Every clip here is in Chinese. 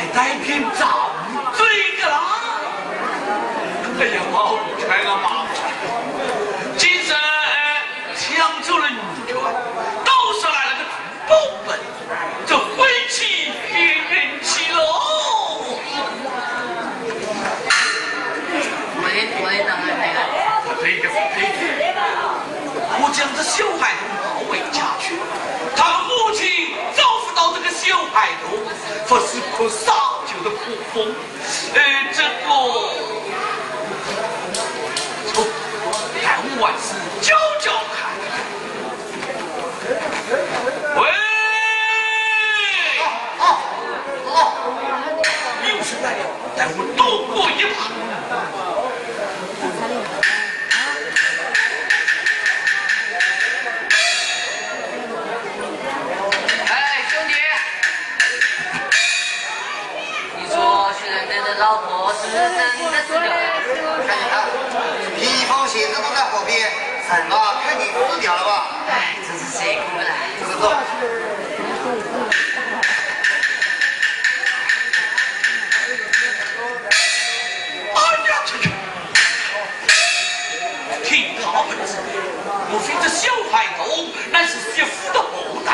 再带片脏醉个。哎呀，毛不开了毛不开，抢走了女眷，倒是来了个宝贝，这婚期别人去喽。我将这小孩抱回家去，他们母亲找不到这个小孩多。不是哭丧。就是破风，哎，这个，从、南、还不。看一看披风信这么在河边啊看你不是屌了吧哎这是谁过来坐哎呀这这听他们说我非这小孩鸥乃是这府的后代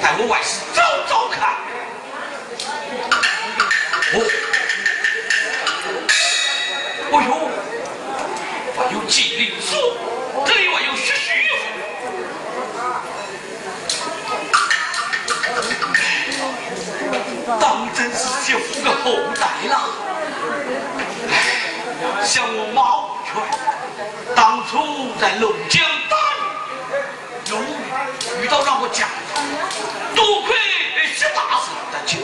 待我晚上找找看自己糊个口袋了。像我马武全，当初在龙江大有遇到让我家多亏薛大人的救，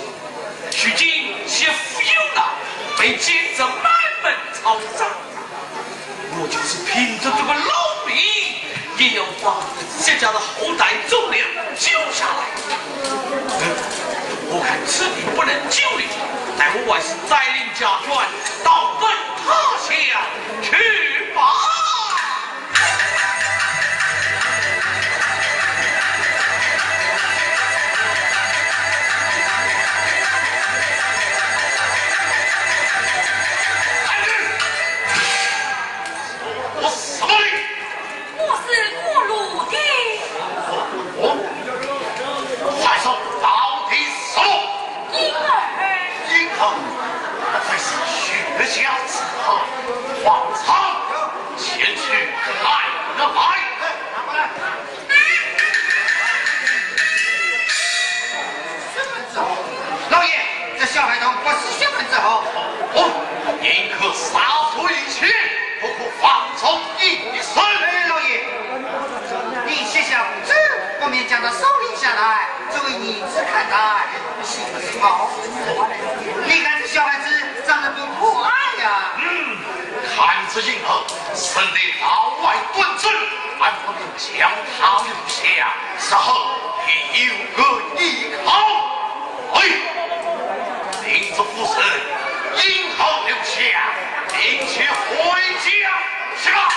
如今薛福有难，被金子满门抄斩。我就是凭着这个老命，也要把薛家的后代忠良救下来。是你不能救的乃我万事再令家眷到奔他乡去。宁可杀错一千，不可放纵一生。哎，老爷，你想想，我们将他收留下来，作为女子看待，不行好？你看这小孩子长得多可爱呀！嗯，看着婴儿，生得老外端庄，俺们能将他留下，日后也有个依靠。哎，林子不是。英豪留下领取回家是吧？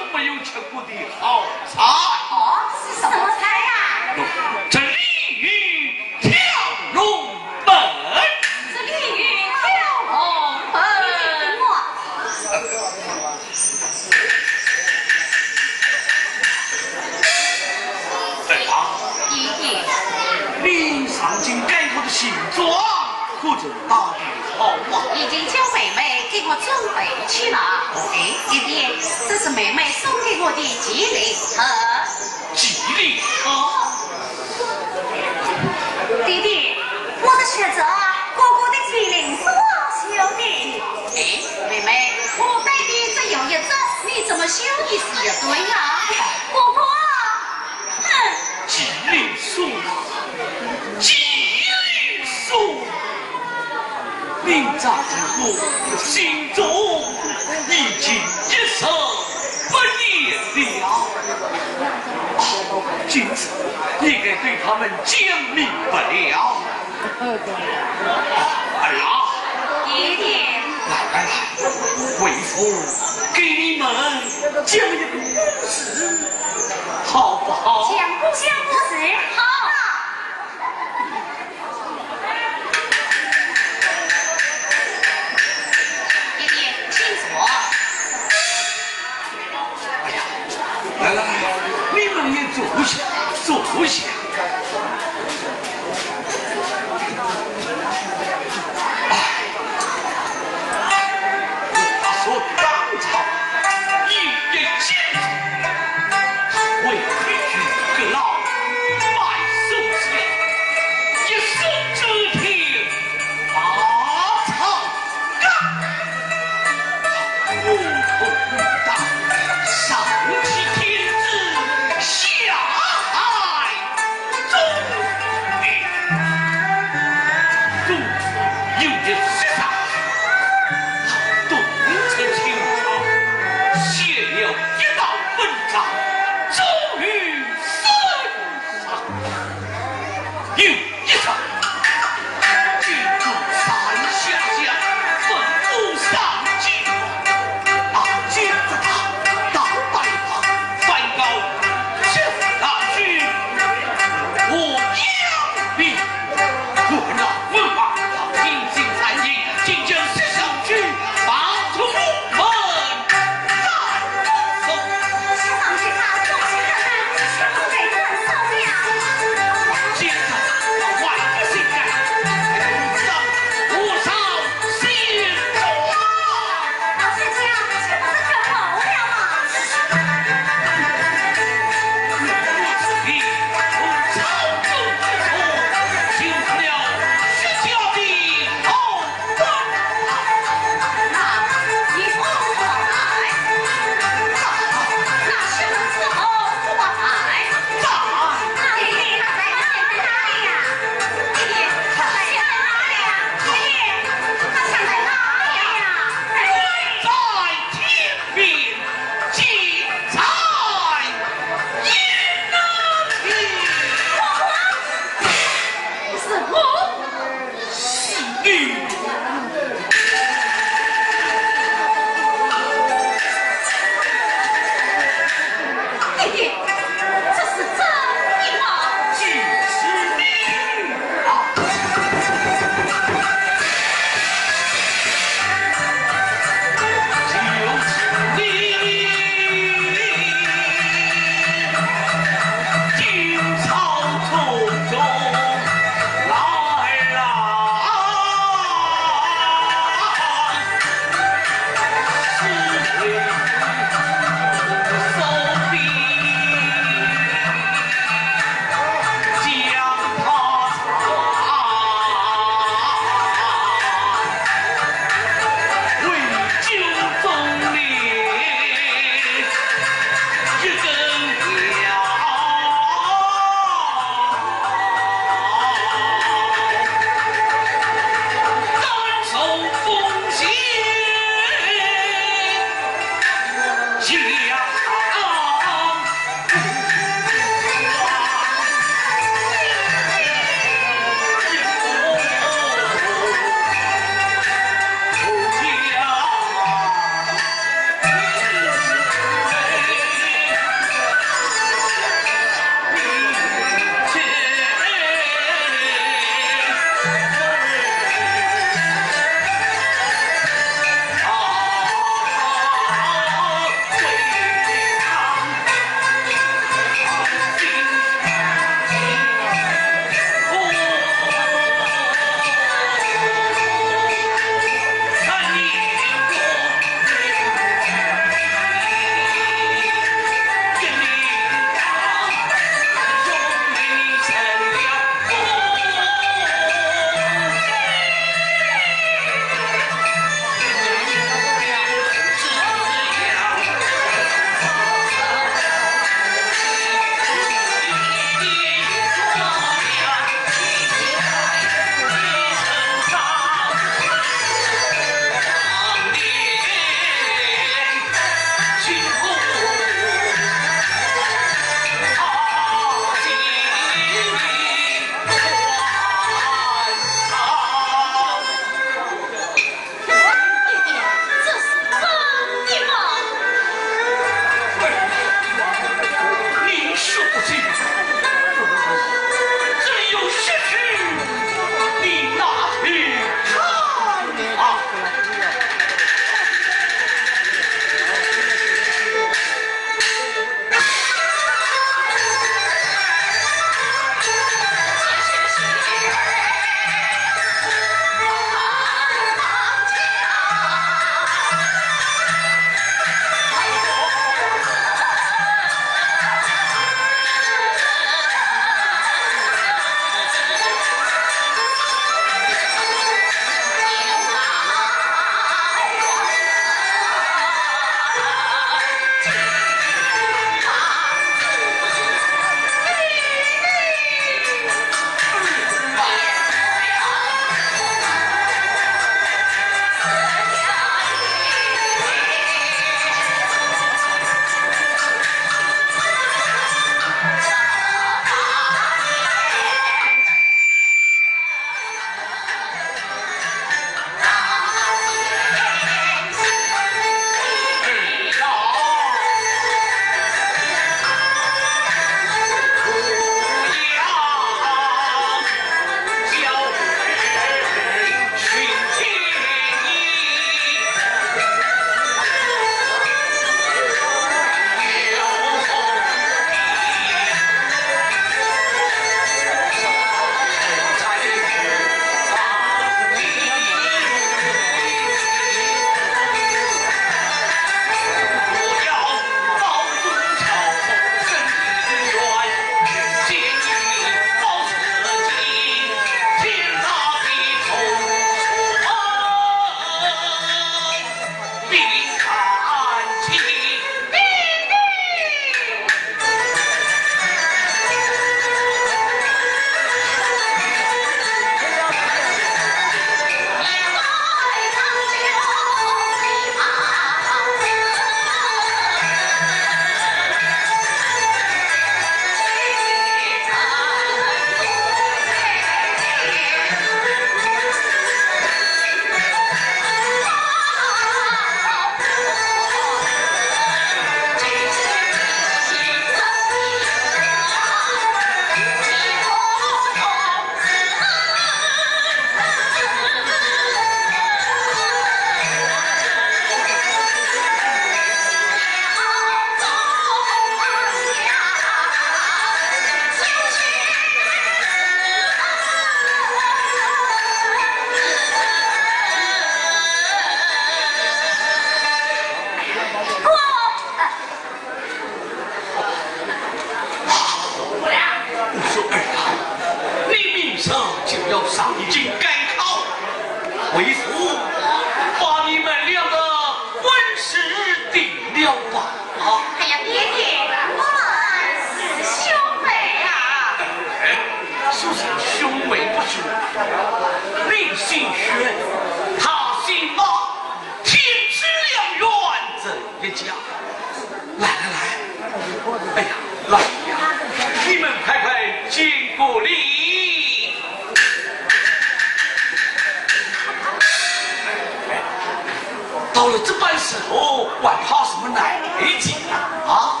哦候管他什么奶劲、啊？啊，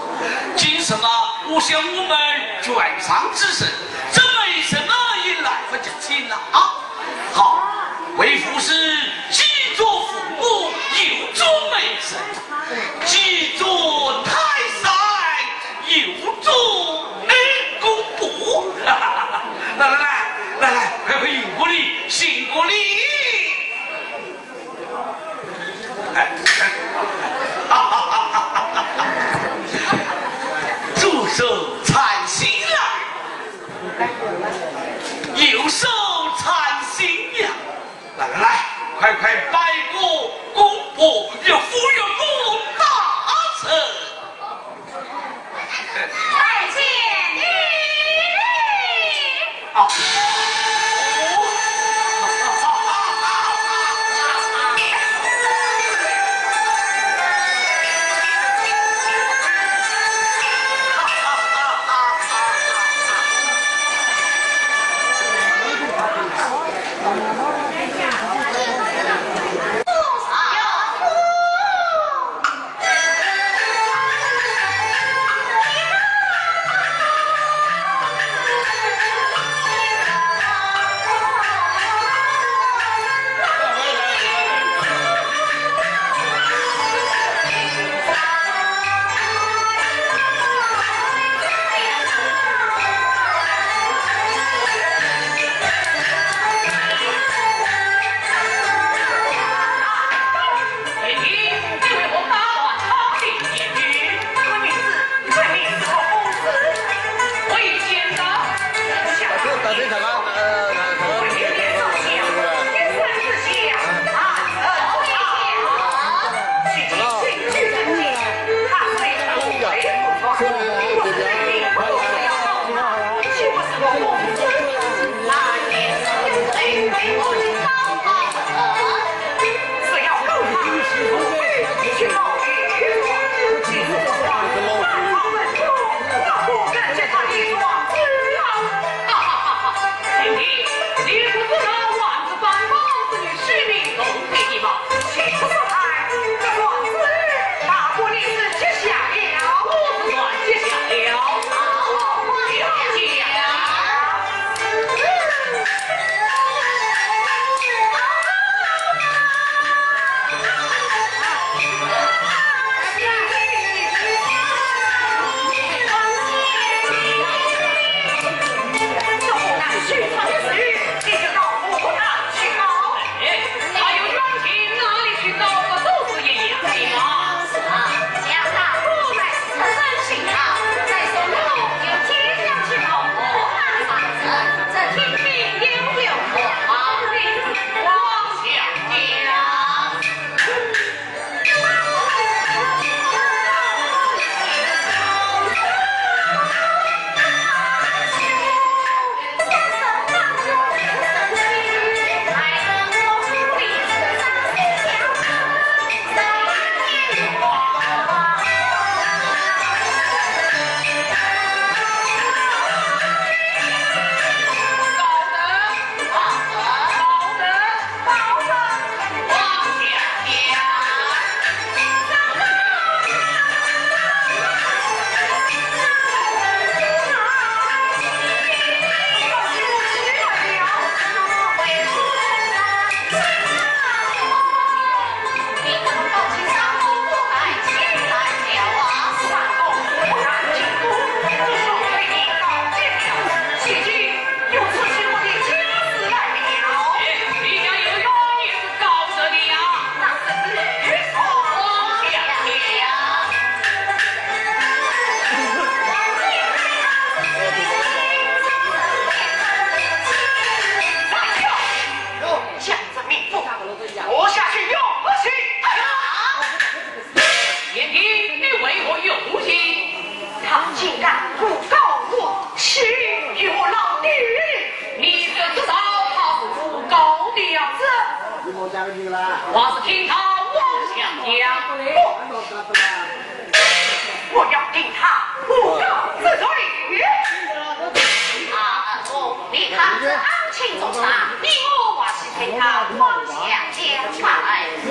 今什么我想我们全场之神，这为什么一来不及进了啊,啊！好，为父是。右手缠新郎右手缠新娘来来来。快快拜过公婆又服有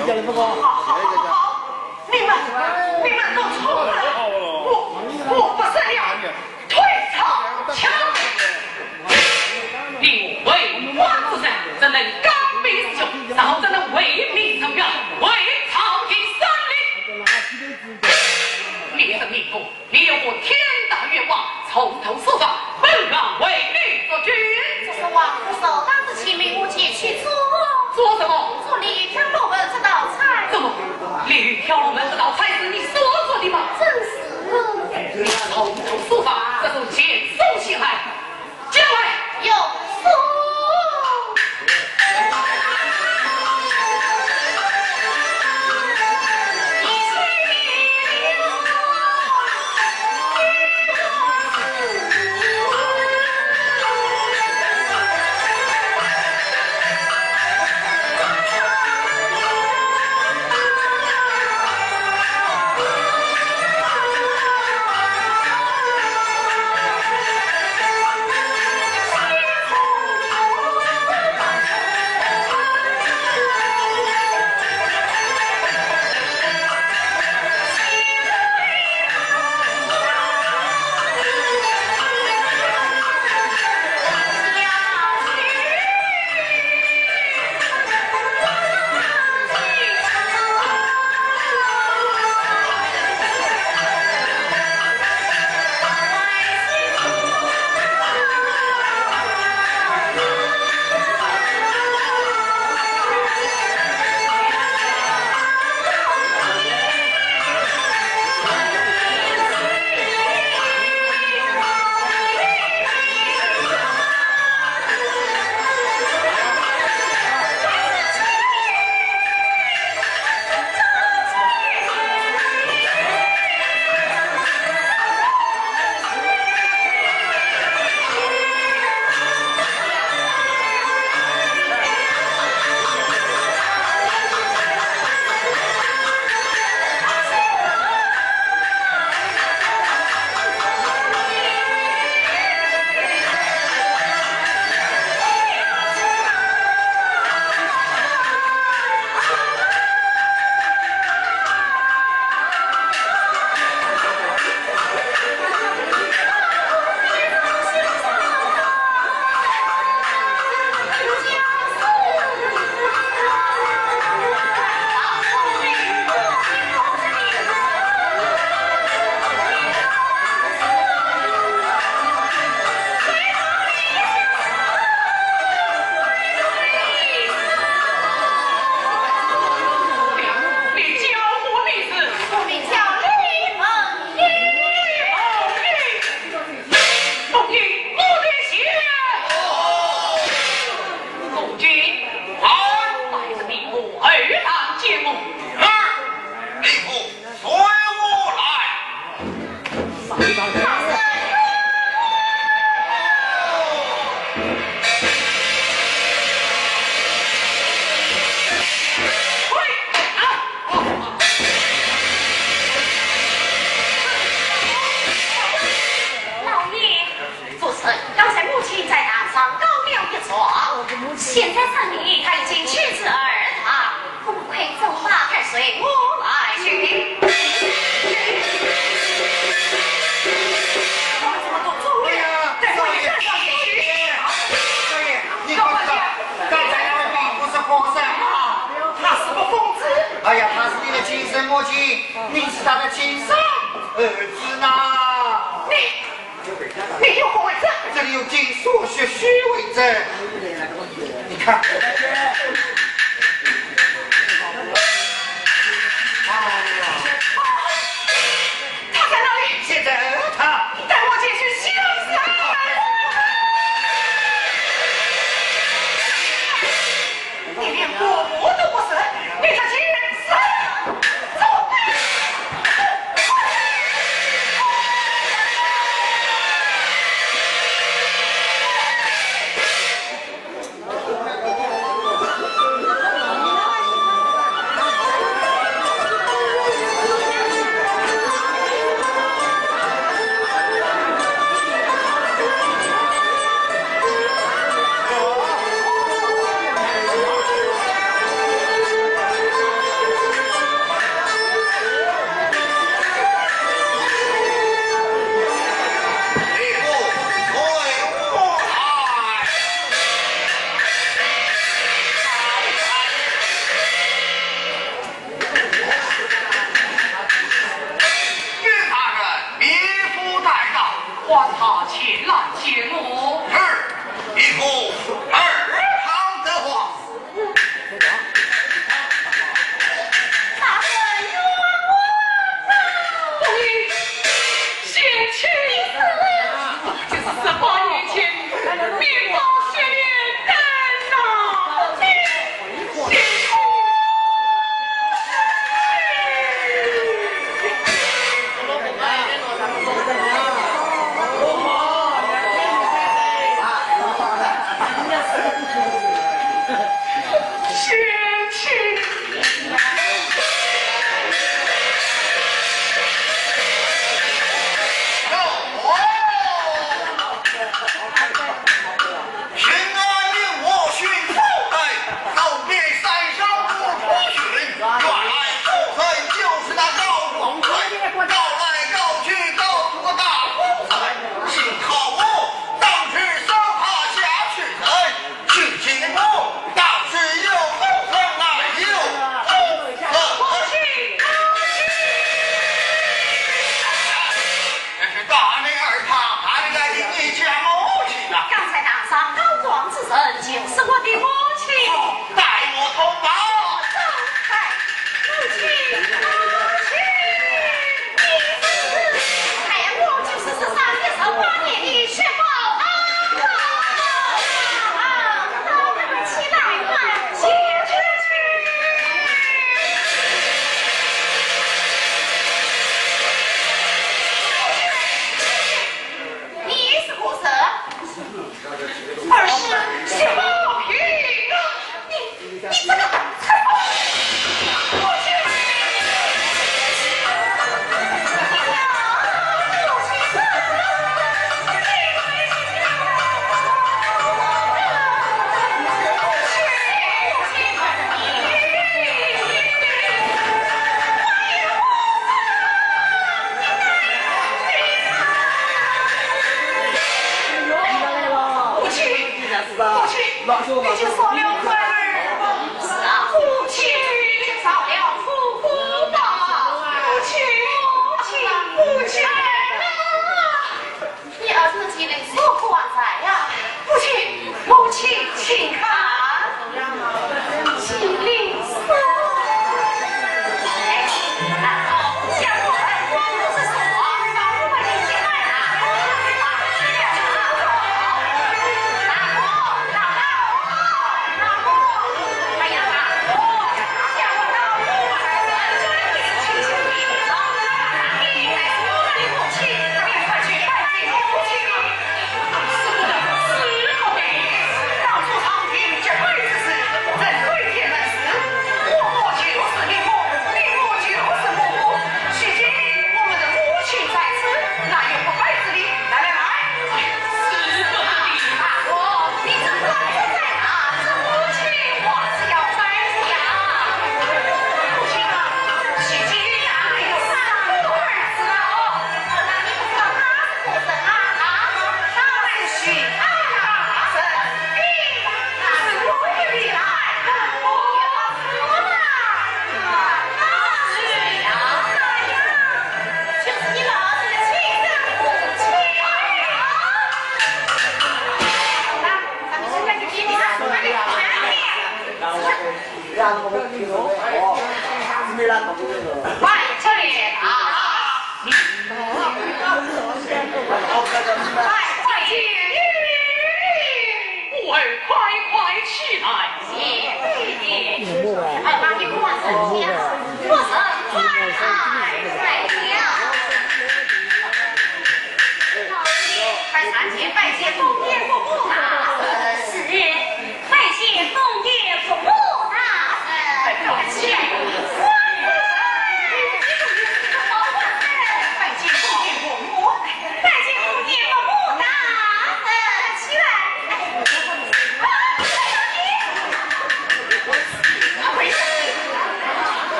好，好，好，好，你们，你们都错来！我，我不是要退朝枪。并为官子人，只能刚愎自用，然后能为民除怨，为朝廷胜利。你的命宫，你有我天大愿望，从头说到，本王为你所主。这是王府首当之其冥。跳龙门，不道菜是你所说的吗？正是。那套无从说法，这种钱受起来。